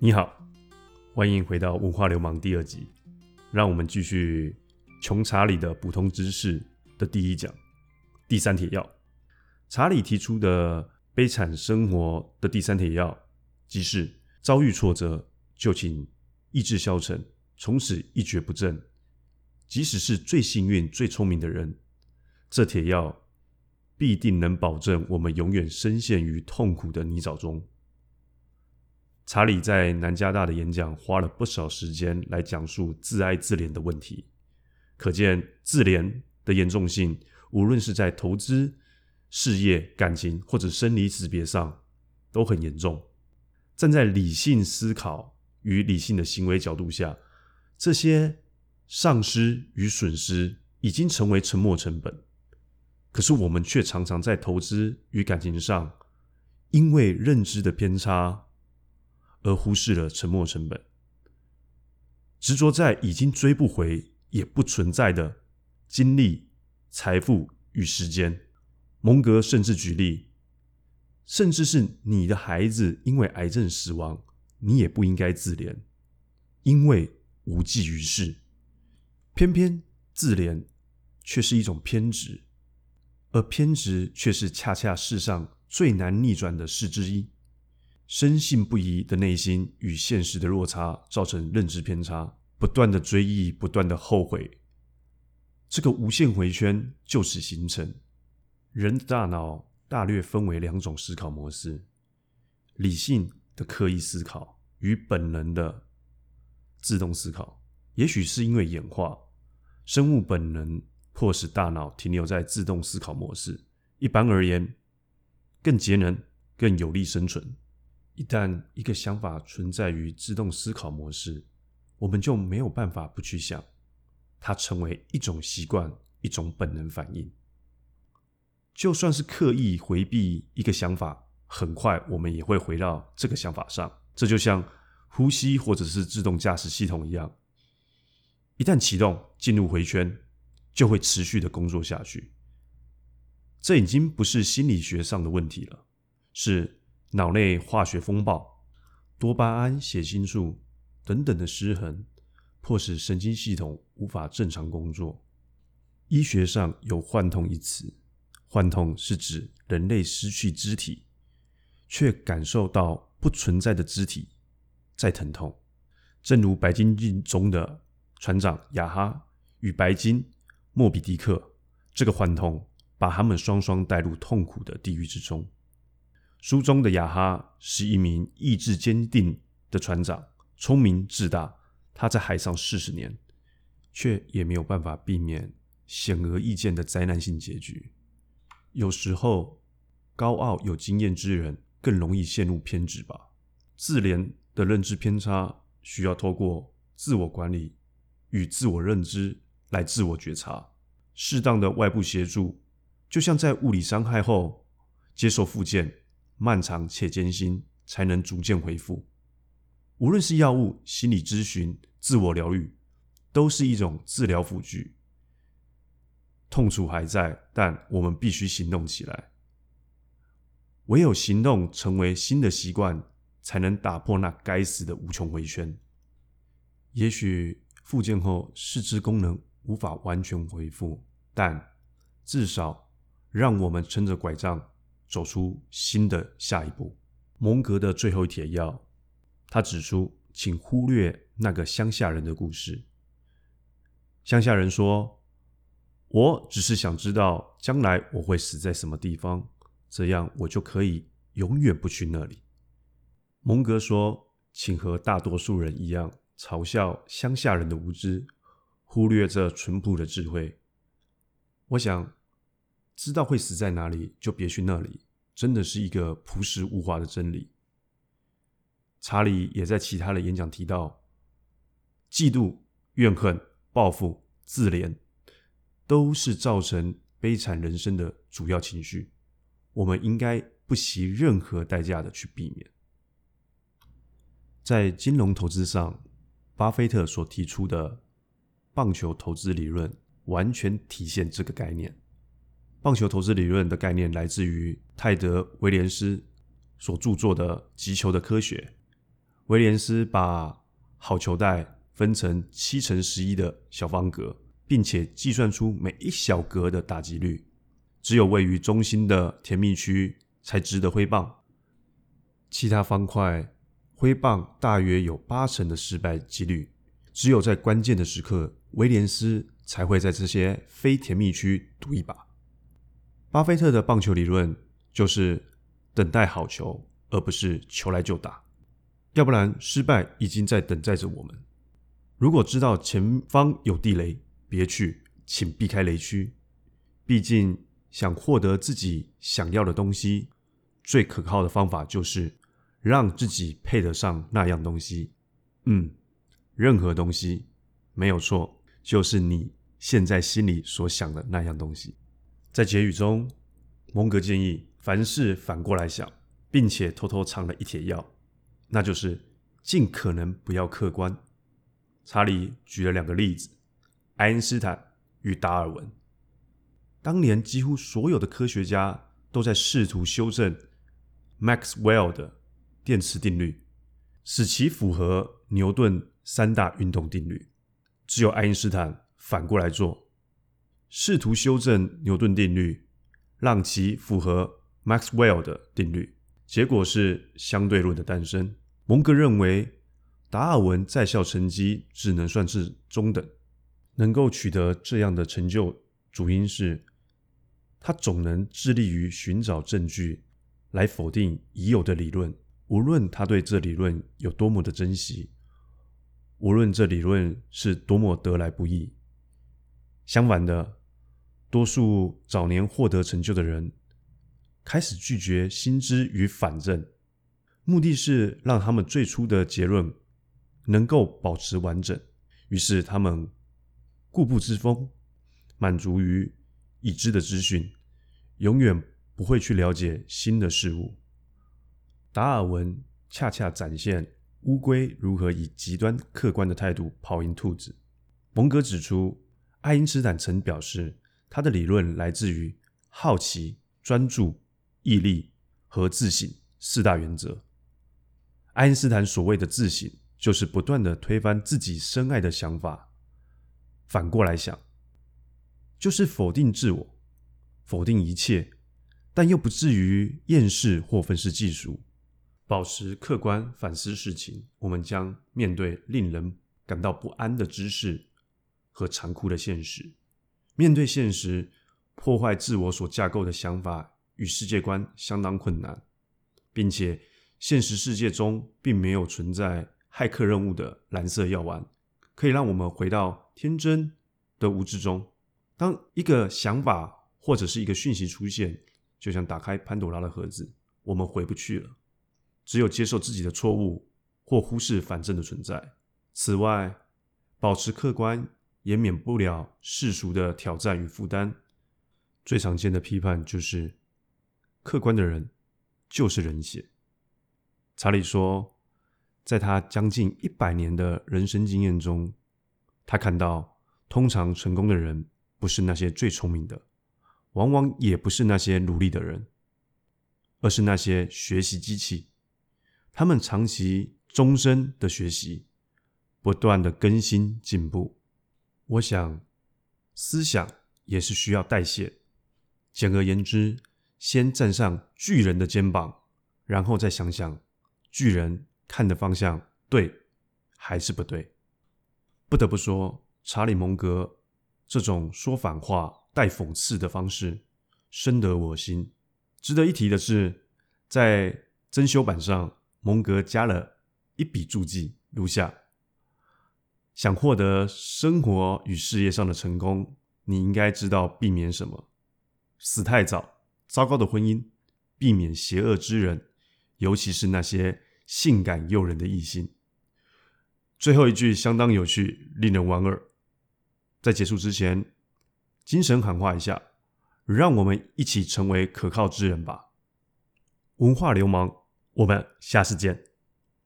你好，欢迎回到《文化流氓》第二集，让我们继续穷查理的普通知识的第一讲——第三铁要。查理提出的悲惨生活的第三铁要，即是遭遇挫折就请意志消沉，从此一蹶不振。即使是最幸运、最聪明的人，这铁要必定能保证我们永远深陷于痛苦的泥沼中。查理在南加大的演讲花了不少时间来讲述自爱自怜的问题，可见自怜的严重性，无论是在投资、事业、感情或者生离死别上，都很严重。站在理性思考与理性的行为角度下，这些丧失与损失已经成为沉没成本。可是我们却常常在投资与感情上，因为认知的偏差。而忽视了沉没成本，执着在已经追不回也不存在的精力、财富与时间。蒙格甚至举例，甚至是你的孩子因为癌症死亡，你也不应该自怜，因为无济于事。偏偏自怜却是一种偏执，而偏执却是恰恰世上最难逆转的事之一。深信不疑的内心与现实的落差，造成认知偏差，不断的追忆，不断的后悔，这个无限回圈就此形成。人的大脑大略分为两种思考模式：理性的刻意思考与本能的自动思考。也许是因为演化，生物本能迫使大脑停留在自动思考模式。一般而言，更节能，更有利生存。一旦一个想法存在于自动思考模式，我们就没有办法不去想，它成为一种习惯，一种本能反应。就算是刻意回避一个想法，很快我们也会回到这个想法上。这就像呼吸或者是自动驾驶系统一样，一旦启动进入回圈，就会持续的工作下去。这已经不是心理学上的问题了，是。脑内化学风暴、多巴胺、血清素等等的失衡，迫使神经系统无法正常工作。医学上有“幻痛”一词，“幻痛”是指人类失去肢体，却感受到不存在的肢体在疼痛。正如《白金记》中的船长雅哈与白金莫比迪克，这个幻痛把他们双双带入痛苦的地狱之中。书中的雅哈是一名意志坚定的船长，聪明自大。他在海上四十年，却也没有办法避免显而易见的灾难性结局。有时候，高傲有经验之人更容易陷入偏执吧。自怜的认知偏差需要透过自我管理与自我认知来自我觉察，适当的外部协助，就像在物理伤害后接受复健。漫长且艰辛，才能逐渐恢复。无论是药物、心理咨询、自我疗愈，都是一种治疗辅具。痛楚还在，但我们必须行动起来。唯有行动成为新的习惯，才能打破那该死的无穷回圈。也许复健后四肢功能无法完全恢复，但至少让我们撑着拐杖。走出新的下一步。蒙格的最后一帖要，他指出，请忽略那个乡下人的故事。乡下人说：“我只是想知道将来我会死在什么地方，这样我就可以永远不去那里。”蒙格说：“请和大多数人一样，嘲笑乡下人的无知，忽略这淳朴的智慧。”我想。知道会死在哪里，就别去那里。真的是一个朴实无华的真理。查理也在其他的演讲提到，嫉妒、怨恨、报复、自怜，都是造成悲惨人生的主要情绪。我们应该不惜任何代价的去避免。在金融投资上，巴菲特所提出的棒球投资理论，完全体现这个概念。棒球投资理论的概念来自于泰德·威廉斯所著作的《击球的科学》。威廉斯把好球带分成七乘十一的小方格，并且计算出每一小格的打击率。只有位于中心的甜蜜区才值得挥棒，其他方块挥棒大约有八成的失败几率。只有在关键的时刻，威廉斯才会在这些非甜蜜区赌一把。巴菲特的棒球理论就是等待好球，而不是球来就打。要不然，失败已经在等待着我们。如果知道前方有地雷，别去，请避开雷区。毕竟，想获得自己想要的东西，最可靠的方法就是让自己配得上那样东西。嗯，任何东西没有错，就是你现在心里所想的那样东西。在结语中，蒙格建议凡事反过来想，并且偷偷藏了一帖药。那就是尽可能不要客观。查理举了两个例子：爱因斯坦与达尔文。当年几乎所有的科学家都在试图修正 Maxwell 的电磁定律，使其符合牛顿三大运动定律。只有爱因斯坦反过来做，试图修正牛顿定律，让其符合 Maxwell 的定律。结果是相对论的诞生。蒙格认为，达尔文在校成绩只能算是中等，能够取得这样的成就，主因是他总能致力于寻找证据来否定已有的理论，无论他对这理论有多么的珍惜，无论这理论是多么得来不易。相反的，多数早年获得成就的人。开始拒绝新知与反证，目的是让他们最初的结论能够保持完整。于是他们固步自封，满足于已知的资讯，永远不会去了解新的事物。达尔文恰恰展现乌龟如何以极端客观的态度跑赢兔子。蒙格指出，爱因斯坦曾表示，他的理论来自于好奇、专注。毅力和自省四大原则。爱因斯坦所谓的自省，就是不断的推翻自己深爱的想法。反过来想，就是否定自我，否定一切，但又不至于厌世或愤世嫉俗，保持客观反思事情。我们将面对令人感到不安的知识和残酷的现实。面对现实，破坏自我所架构的想法。与世界观相当困难，并且现实世界中并没有存在骇客任务的蓝色药丸，可以让我们回到天真的无知中。当一个想法或者是一个讯息出现，就像打开潘多拉的盒子，我们回不去了。只有接受自己的错误，或忽视反正的存在。此外，保持客观也免不了世俗的挑战与负担。最常见的批判就是。客观的人就是人血。查理说，在他将近一百年的人生经验中，他看到，通常成功的人不是那些最聪明的，往往也不是那些努力的人，而是那些学习机器。他们长期、终身的学习，不断的更新进步。我想，思想也是需要代谢。简而言之。先站上巨人的肩膀，然后再想想巨人看的方向对还是不对。不得不说，查理·蒙格这种说反话带讽刺的方式深得我心。值得一提的是，在增修版上，蒙格加了一笔注记，如下：想获得生活与事业上的成功，你应该知道避免什么？死太早。糟糕的婚姻，避免邪恶之人，尤其是那些性感诱人的异性。最后一句相当有趣，令人莞尔。在结束之前，精神喊话一下，让我们一起成为可靠之人吧。文化流氓，我们下次见。